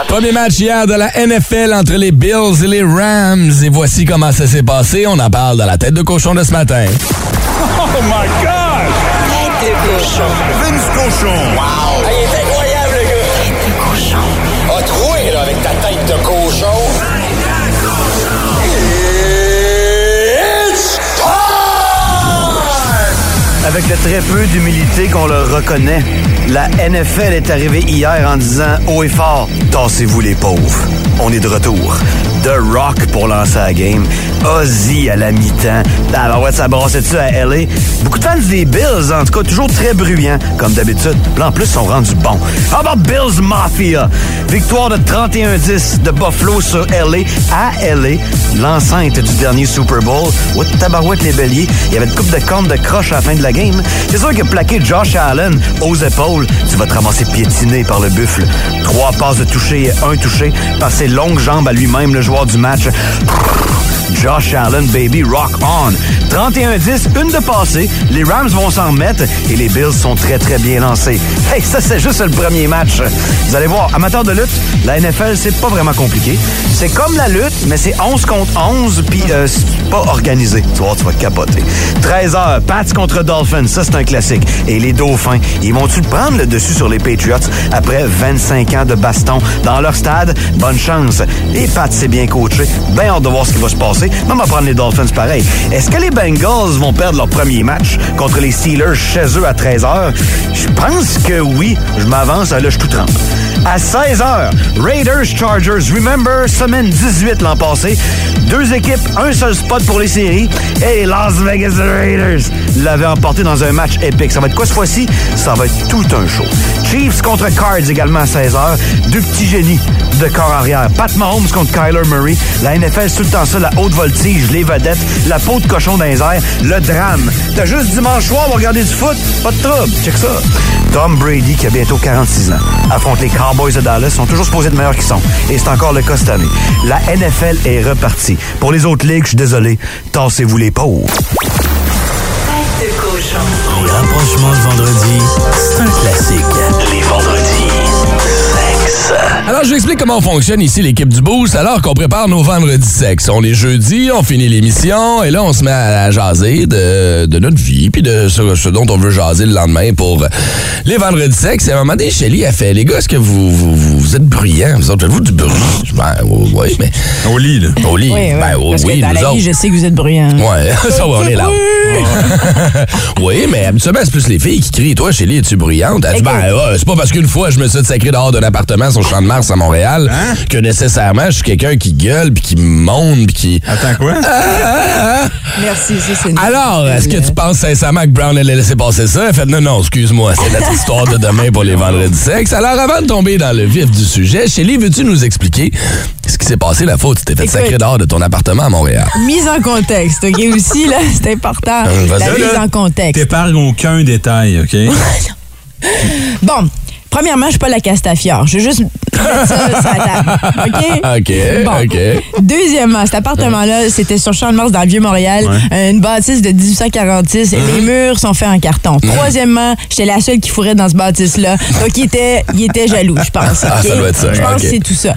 Premier match hier de la NFL entre les Bills et les Rams. Et voici comment ça s'est passé. On en parle dans la tête de cochon de ce matin. Oh my cochon. Vince cochon. Wow! il est incroyable, le gars! Tête de cochon. A troué, là, avec ta tête de cochon. It's time! Avec le très peu d'humilité qu'on leur reconnaît, la NFL est arrivée hier en disant haut et fort Tassez-vous les pauvres. On est de retour. The Rock pour lancer la game. Ozzy à la mi-temps. Alors ouais, ça brassait dessus à LA. Beaucoup de fans des Bills, en tout cas, toujours très bruyants, comme d'habitude. Là, en plus, ils sont rendus bons. How about Bills Mafia? Victoire de 31-10 de Buffalo sur LA à LA, l'enceinte du dernier Super Bowl. Ouais, tabarouette les béliers. Il y avait une coupe de cornes de croche à la fin de la game. C'est sûr que plaquer Josh Allen aux épaules, tu vas te ramasser piétiné par le buffle. Trois passes de toucher et un touché par ses longues jambes à lui-même, le joueur du match. Allen, baby, rock on. 31-10, une de passée. Les Rams vont s'en remettre et les Bills sont très, très bien lancés. Hey, ça, c'est juste le premier match. Vous allez voir, amateur de lutte, la NFL, c'est pas vraiment compliqué. C'est comme la lutte, mais c'est 11 contre 11, puis euh, c'est pas organisé. Tu vois, tu vas capoter. 13 h Pats contre Dolphins. Ça, c'est un classique. Et les Dauphins, ils vont-tu prendre le dessus sur les Patriots après 25 ans de baston dans leur stade? Bonne chance. Les Pats, c'est bien coaché. Bien hâte de voir ce qui va se passer. Même à prendre les Dolphins pareil. Est-ce que les Bengals vont perdre leur premier match contre les Steelers chez eux à 13h? Je pense que oui. Je m'avance, là, je tout trempe. À 16h, Raiders Chargers. Remember, semaine 18 l'an passé. Deux équipes, un seul spot pour les séries. Et Las Vegas Raiders l'avaient emporté dans un match épique. Ça va être quoi cette fois-ci? Ça va être tout un show. Chiefs contre Cards également à 16h. Deux petits génies de corps arrière. Pat Mahomes contre Kyler Murray. La NFL, c'est tout le temps ça, la haute voltige, les vedettes, la peau de cochon dans le drame. T'as juste dimanche soir, on regarder du foot, pas de trouble. Check ça. Tom Brady, qui a bientôt 46 ans, affronte les Cowboys de Dallas, sont toujours supposés être meilleurs qu'ils sont. Et c'est encore le cas cette année. La NFL est repartie. Pour les autres ligues, je suis désolé, tassez-vous les pauvres. Les rapprochements de vendredi, c'est un classique. Les vendredis, sexe. Alors, je vous explique comment on fonctionne ici, l'équipe du Boost, alors qu'on prépare nos vendredis sexe. On est jeudi, on finit l'émission, et là, on se met à jaser de, de notre vie, puis de ce, ce dont on veut jaser le lendemain pour les vendredis sexe. Et à un moment donné, Shelly a fait, les gars, est-ce que vous, vous, vous- vous êtes bruyants? Vous autres, faites-vous du bruit? Ben, oui, mais... Au lit, là. Au lit, Oui, oui. ben, Parce oui, que dans nous la vie, autres. je sais que vous êtes bruyant. Ouais, ça va, on est là. oui, mais habituellement, c'est plus les filles qui crient. Toi, Chélie, es-tu bruyante? Elle dit, ben, ouais, c'est pas parce qu'une fois, je me suis sacré dehors d'un appartement sur le champ de Mars à Montréal que nécessairement, je suis quelqu'un qui gueule, puis qui monte, puis qui. Attends, quoi? Merci, ça, c'est une- Alors, est-ce que tu penses sincèrement que Brown allait laisser passer ça? Elle fait, non, non, excuse-moi, c'est notre histoire de demain pour les vendredis sexe. Alors, avant de tomber dans le vif du sujet, Chélie, veux-tu nous expliquer ce qui s'est passé la faute? Tu t'es fait Écoute. sacrer dehors de ton appartement à Montréal? Mise en contexte, OK? Aussi, là, c'est important. Vas-y. La mise en contexte. T'épargnes aucun détail, OK? Bon, premièrement, je suis pas la Castafiore. Je veux juste mettre ça sur la table. OK? OK, Bon. OK. Deuxièmement, cet appartement-là, c'était sur Champ de Mars dans le Vieux-Montréal, Ouais. une bâtisse de 1846. et Les murs sont faits en carton. Troisièmement, j'étais la seule qui fourrait dans ce bâtisse-là. Donc, il était, il était jaloux, je pense. Ah, ça doit être ça, Je pense que c'est tout ça.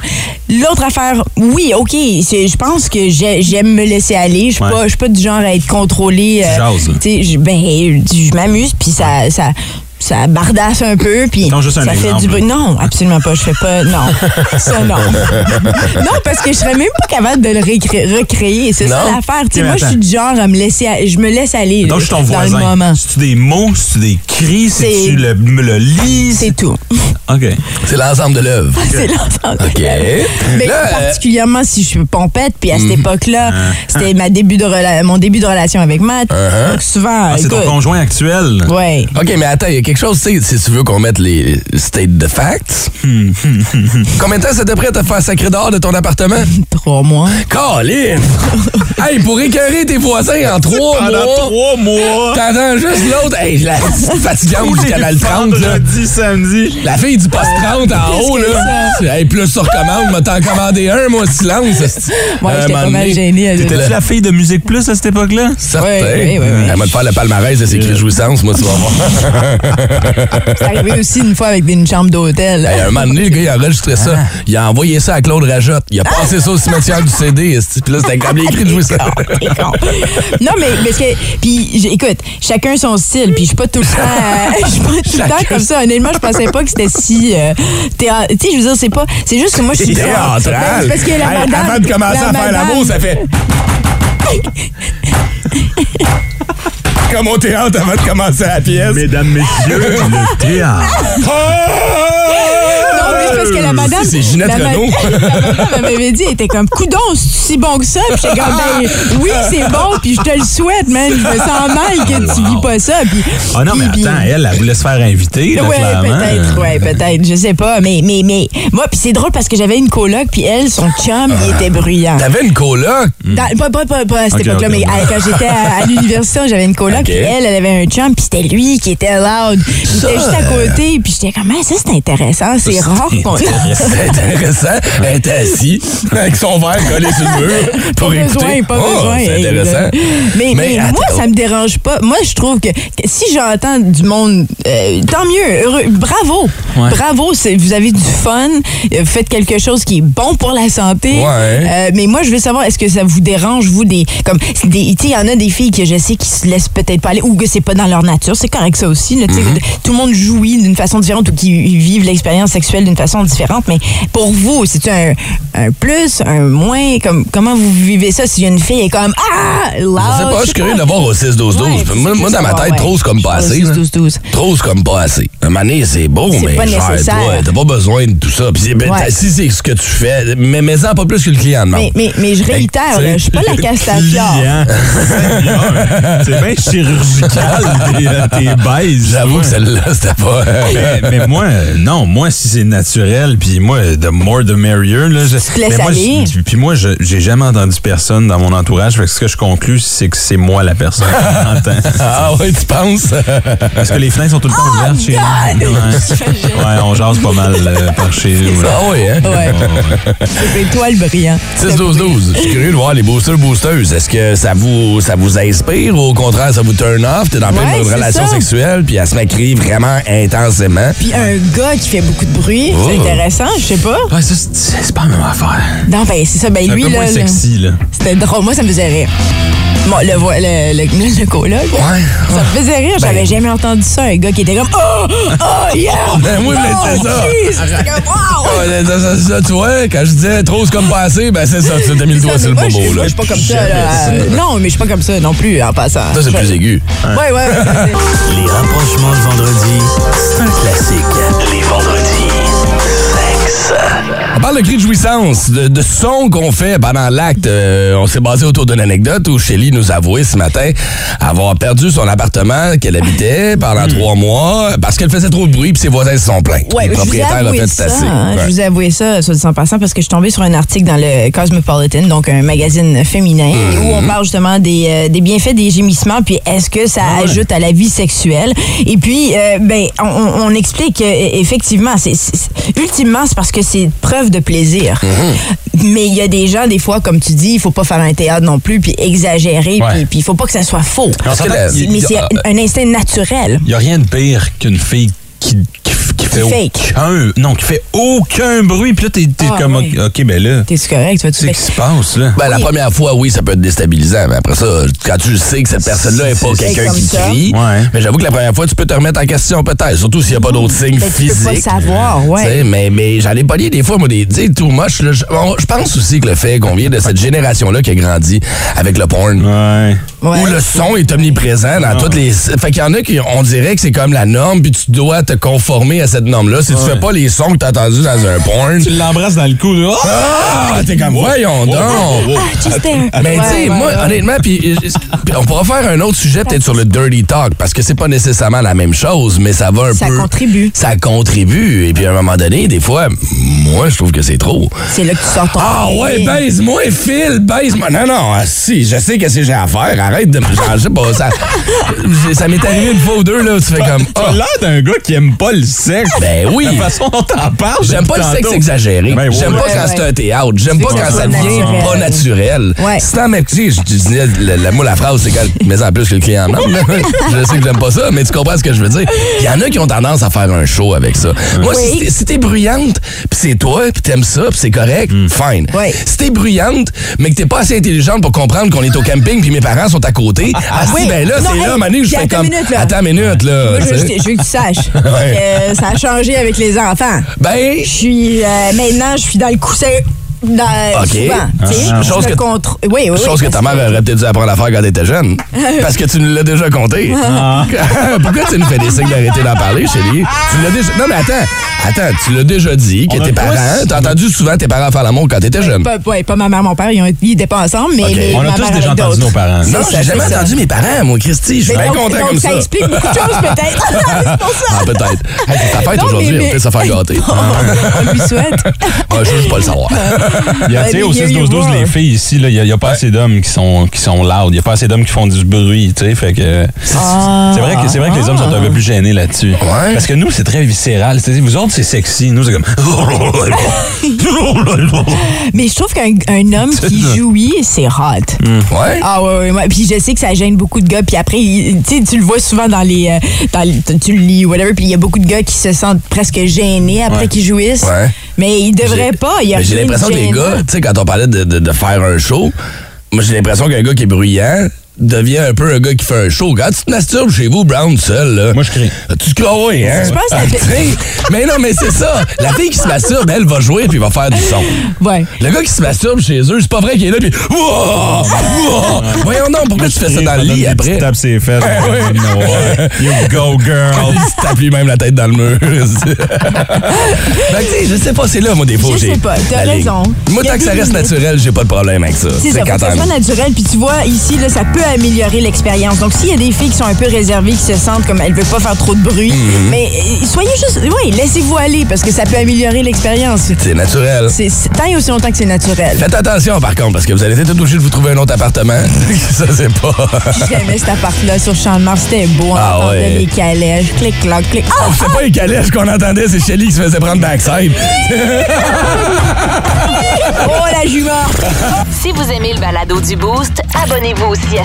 L'autre affaire, oui, OK, je pense que j'ai- j'aime me laisser aller. Je suis Ouais. pas, pas du genre à être contrôlée. Là. tu sais, je- ben, je m'amuse, puis ça... ça ça bardasse un peu, puis Attends, juste un ça fait du bruit. Non, absolument pas. Je fais pas. Non. Ça, non. non, parce que je serais même pas capable de le recréer. C'est ça l'affaire. Tu sais, moi, je suis du genre à me laisser. à- Je me laisse aller. Donc, je suis ton dans le voisin. moment. C'est-tu des mots? C'est-tu des cris? C'est- C'est-tu le, le lit? C'est tout. OK. C'est l'ensemble de l'œuvre. C'est l'ensemble. OK. Mais Là, euh, particulièrement si je suis pompette, puis à cette Mhm. époque-là, Ah. c'était ma début de rela- mon début de relation avec Matt. Uh-huh. Donc souvent, Ah, c'est ton conjoint actuel? ouais. OK, mais attends, il y a quelque chose, tu sais, si tu veux qu'on mette les state de facts. Combien de temps ça te prêt à te faire sacrer dehors de ton appartement? Trois mois. Colin! hey, pour écœurer tes voisins en trois Pendant mois. trois mois. T'entends juste l'autre. Hey, la petite fatigante du canal 30, là. Vendredi, samedi. La fille du poste 30 en haut, là. Hey, plus sur commande, m'a t'en commandé un, moi, silence. Moi, Un j'étais pas mal gênée. T'étais-tu la fille de Musique Plus à cette époque-là? Certain. Ouais. Elle m'a te faire le palmarès de ses cris de jouissance, moi, tu vas voir. C'est arrivé aussi une fois avec une chambre d'hôtel. Hey, un moment donné, le gars, il a enregistré ça. Il a envoyé ça à Claude Rajotte. Il a passé ça au cimetière du CD. Puis là, c'était comme les cris de. T'es con. Non, mais parce que. Puis, écoute, chacun son style. Puis, je suis pas tout le temps. euh, Je suis pas tout le temps comme ça. Honnêtement, je pensais pas que c'était si. euh, Tu sais, je veux dire, c'est pas. C'est juste que moi, je suis. Théâtral. Parce que la madame. Avant de commencer à faire l'amour, ça fait. Comme au théâtre avant de commencer la pièce. Mesdames, messieurs, le théâtre. Non, mais c'est parce que la madame. C'est Ginette la ma- Renault. la madame, elle m'avait dit, elle était comme, coudon, c'est si bon que ça. Puis j'étais comme, ben, oui, c'est bon, puis je te le souhaite, man. Je me sens mal que tu vis pas ça. Puis, Ah non, mais puis- attends, elle, elle voulait se faire inviter, là, Ouais, clairement. peut-être, ouais, peut-être, je sais pas, mais, mais, mais, moi, puis c'est drôle parce que j'avais une coloc, puis elle, son chum, il était bruyant. T'avais une coloc? Dans- pas, pas, pas, pas à cette époque-là, mais quand j'étais à, à l'université, j'avais une coloc, puis elle, elle avait un chum, puis c'était lui qui était loud. Il était juste à côté, puis j'étais comme, Ah, ça c'est intéressant, c'est rare qu'on. C'est intéressant. Elle était assise avec son verre collé sur le mur pour Pas écouter. besoin, pas Oh, besoin. C'est intéressant. Mais, moi, ça me dérange pas. Moi, je trouve que, si j'entends du monde, euh, tant mieux. Heureux. Bravo. Ouais. Bravo. Vous avez du fun. euh, faites quelque chose qui est bon pour la santé. Ouais. Euh, mais moi, je veux savoir, est-ce que ça vous dérange, vous, des. Comme, il y en a des filles que je sais qui se laissent peut-être pas aller ou que c'est pas dans leur nature. C'est correct, ça aussi. là, Mm-hmm. Tout le monde jouit d'une façon différente ou qui vivent l'expérience sexuelle d'une façon différente. Mais pour vous, c'est un, un plus, un moins? Comme, comment vous vivez ça si une fille est comme Ah! Loud, Je sais pas, je suis curieux de voir au 6-12-12. Ouais, moi, dans ma tête, trop, c'est comme pas assez. là. 6-12-12. Trop, c'est comme pas assez. Un mané, c'est beau, mais pas toi, t'as pas besoin de tout ça. Puis ben, Ouais. si c'est ce que tu fais, mais mets-en pas plus que le client demande. Mais, mais, mais je réitère, Ben, là, je suis pas la Castafiore. Client. C'est bien chirurgical, tes, euh, tes baises. J'avoue que celle-là, c'était pas. mais, mais moi, euh, non, moi, si c'est naturel, puis moi, the more the merrier. Là, je, te laisses mais moi, aller. je- Puis moi, je- j'ai jamais entendu personne dans mon entourage. Fait que ce que je conclus, c'est que c'est moi la personne qui m'entend. Ah ouais, tu penses? Parce que les fenêtres sont tout le temps Oh, ouvertes chez nous. Ouais. Ouais, on jase pas mal euh, par chez nous. Ah oui, hein? Ouais. C'est étoile brillant. 6-12-12. Je suis curieux de voir les boosters boosteuses. Est-ce que ça vous, ça vous inspire ou au contraire, ça vous turn off? T'es dans plein Ouais, de c'est relations ça. sexuelles, puis elle se met à crier vraiment intensément. Puis un gars qui fait beaucoup de bruit, Oh. c'est intéressant, je sais pas. Ouais, ça, c'est pas la même affaire. Non, ben c'est ça. Ben un lui, peu là, moins là, sexy, là. c'était drôle. Moi, ça me faisait rire. Bon, le, le, le, le coloc, Ouais. ça me faisait rire. J'avais jamais entendu ça. Un gars qui était comme Oh! Oh, yeah! Ben oui, mais Oh, c'est ça. C'était comme Wow! Ça, ça, ça, tu vois, quand je disais trop, c'est comme pas assez, ben c'est ça, tu t'as mis le C'est doigt ça, sur le bobo, Moi, je suis pas comme ça. là. Non, mais je suis pas comme ça non plus, en passant. Ça, c'est plus aigu. Ouais, ouais, ouais. Les rapprochements de vendredi, c'est un classique. Les vendredis, On parle de cris de jouissance, de, de son qu'on fait pendant l'acte. Euh, on s'est basé autour d'une anecdote où Shelly nous avouait ce matin avoir perdu son appartement qu'elle habitait pendant Hmm. trois mois parce qu'elle faisait trop de bruit puis ses voisins se sont plaints. Ouais, Le propriétaire a avoué fait ça. hein. Ouais. Je vous ai avoué ça, soit dit en passant, parce que je suis tombée sur un article dans le Cosmopolitan, donc un magazine féminin, Mhm. où on parle justement des, euh, des bienfaits des gémissements, puis est-ce que ça ajoute à la vie sexuelle. Et puis, euh, ben, on, on- explique que, effectivement, c'est- ultimement, c'est parce que c'est preuve de plaisir. Mhm. Mais il y a des gens, des fois, comme tu dis, il faut pas faire un théâtre non plus, puis exagérer, Ouais. puis- il faut pas que ça soit faux. Parce que la- Mais c'est un instinct naturel. Il n'y a rien de pire qu'une fille qui, qui, qui fait fake. aucun. Non, qui fait aucun bruit. Puis là, t'es t'es Ah, comme. OK, ben là. T'es-tu correct? Tu vas-tu Qu'est-ce qui se passe, là? Ben, la Oui. première fois, oui, ça peut être déstabilisant. Mais après ça, quand tu sais que cette personne-là n'est pas C'est- quelqu'un qui ça. crie, Ouais. mais j'avoue que la première fois, tu peux te remettre en question peut-être. Surtout s'il n'y a pas d'autres signes Ben, tu peux physiques. savoir, ouais. Tu sais, Mais, mais j'en ai pas lié des fois, moi, des, tu sais, too much. là. Je on- je pense aussi que le fait qu'on vient de cette génération-là qui a grandi avec le porn, Ouais. Ouais. où le son est omniprésent dans toutes les. Fait qu'il y en a qui, on dirait que c'est comme la norme, puis tu dois te conformer à cette norme-là. Si tu fais pas les sons que t'as entendus dans un porn. Tu l'embrasses dans le cou, là. Ah, t'es comme, voyons donc. There. Mais tu Ouais, sais, ouais, moi, ouais. honnêtement, puis euh, puis on pourra faire un autre sujet peut-être sur le dirty talk, parce que c'est pas nécessairement la même chose, mais ça va un Ça peu... contribue. Ça contribue. Et puis à un moment donné, des fois, moi, je trouve que c'est trop. C'est là que tu sors ton. Ah ouais, baise-moi, Phil, baise-moi. Non, non, ah, si, je sais qu'est-ce que j'ai à faire. Arrête de me changer. Pas, ça ça m'est arrivé une fois ou deux, là, où tu fais comme... T'as Ah, l'air d'un gars qui aime pas le sexe. ben oui. La façon dont t'en parles. J'aime pas le sexe exagéré. Ben J'aime ouais. pas Ouais, quand ouais. c'est un théâtre. J'aime pas quand ça devient naturel. pas naturel. Ouais. C'est en tu sais, je disais, le- le- moi, la phrase, c'est quand, mais en plus que le client en demande. je sais que j'aime pas ça, mais tu comprends ce que je veux dire. Il y en a qui ont tendance à faire un show avec ça. Moi, si t'es- si t'es bruyante, puis c'est toi, puis t'aimes ça, puis c'est correct, fine. Ouais. Si t'es bruyante, mais que t'es pas assez intelligente pour comprendre qu'on est au camping, puis mes parents sont à côté, ah, si, Oui. ben là, Non, c'est là, Manu, je fais attends comme... une minute, là. Attends une minute, là. Moi, je, veux- que tu saches Ouais. Ça a changé avec les enfants. Ben, Je suis euh, maintenant, je suis dans le coussin. Dans, OK. souvent, tu sais. Ah. Je Chose que- contre- Oui, oui, oui. Chose que ta mère aurait peut-être dû apprendre à faire quand t'étais jeune. Parce que tu nous l'as déjà compté. Ah. Pourquoi tu nous fais des signes d'arrêter d'en parler, chérie? Tu l'as déjà. Non, mais attends. Attends, tu l'as déjà dit que On tes parents. T'as entendu souvent tes parents faire l'amour quand t'étais jeune. Pas, ouais, pas ma mère, mon père, ils, ont, ils étaient pas ensemble, mais, On a tous déjà entendu nos parents. Non, j'ai jamais ça. entendu mes parents, moi, Christy. Je suis bien content donc comme ça ça. explique beaucoup de choses, peut-être. c'est pour ça. Ah, peut-être. Hey, c'est fête Non, aujourd'hui, mais- on peut se faire gâter. On lui souhaite. Ah, je veux juste pas le savoir. Il y a, tu sais, au 6-12-12, les filles ici, là, il n'y a, pas assez d'hommes qui sont, qui sont loud. Il n'y a pas assez d'hommes qui font du bruit, tu sais. Fait que. Ah. C'est vrai, que, c'est vrai que les hommes sont un peu plus gênés là-dessus. Parce que nous, c'est très viscéral. Tu sais, Vous autres, c'est sexy. Nous, c'est comme. Mais je trouve qu'un un homme qui jouit, c'est hot. Ouais. Ah ouais, ouais, ouais. Puis je sais que ça gêne beaucoup de gars. Puis après, tu sais, tu le vois souvent dans les... euh, dans les- tu le lis, whatever. Puis il y a beaucoup de gars qui se sentent presque gênés après Ouais. qu'ils jouissent. Ouais. Mais ils devraient J'ai- pas. J'ai l'impression que les gars, tu sais, quand on parlait de, de- de faire un show, moi j'ai l'impression qu'un gars qui est bruyant devient un peu un gars qui fait un show. Quand tu te masturbes chez vous, Brown, seul, là. Moi, je crie. Tu te crois, oui, hein? Je pense que ça Ah, fait- tu sais, Mais non, mais c'est ça. La fille qui se masturbe, elle va jouer puis va faire du son. Ouais. Le gars qui se masturbe chez eux, c'est pas vrai qu'il est là puis. Wouah! Wouah! Voyons donc, pourquoi tu fais ça dans le lit après? tape ses fesses. Ouais. You go, girl. Il se tape lui-même la tête dans le mur. fait que, tu sais, je sais pas, c'est là, moi, des fois. Je sais pas, t'as raison. Moi, tant que ça reste naturel, j'ai pas de problème avec ça. C'est ça, quand que ça naturel. Puis tu vois, ici, là, ça peut améliorer l'expérience. Donc, s'il y a des filles qui sont un peu réservées, qui se sentent comme elles veulent pas faire trop de bruit, Mhm. mais euh, soyez juste... Oui, laissez-vous aller parce que ça peut améliorer l'expérience. C'est naturel. C'est tant et aussi longtemps que c'est naturel. Faites attention, par contre, parce que vous allez être obligé de vous trouver un autre appartement. ça, c'est pas... J'aimais cet appart-là sur Champ de Mars. C'était beau. On Ah entendait ouais. les calèches. Clic, clac, clic. Ah! C'est pas les calèches qu'on entendait, c'est Shelly qui se faisait prendre backside. Oh, la jument! Si vous aimez le balado du Boost, abonnez-vous aussi à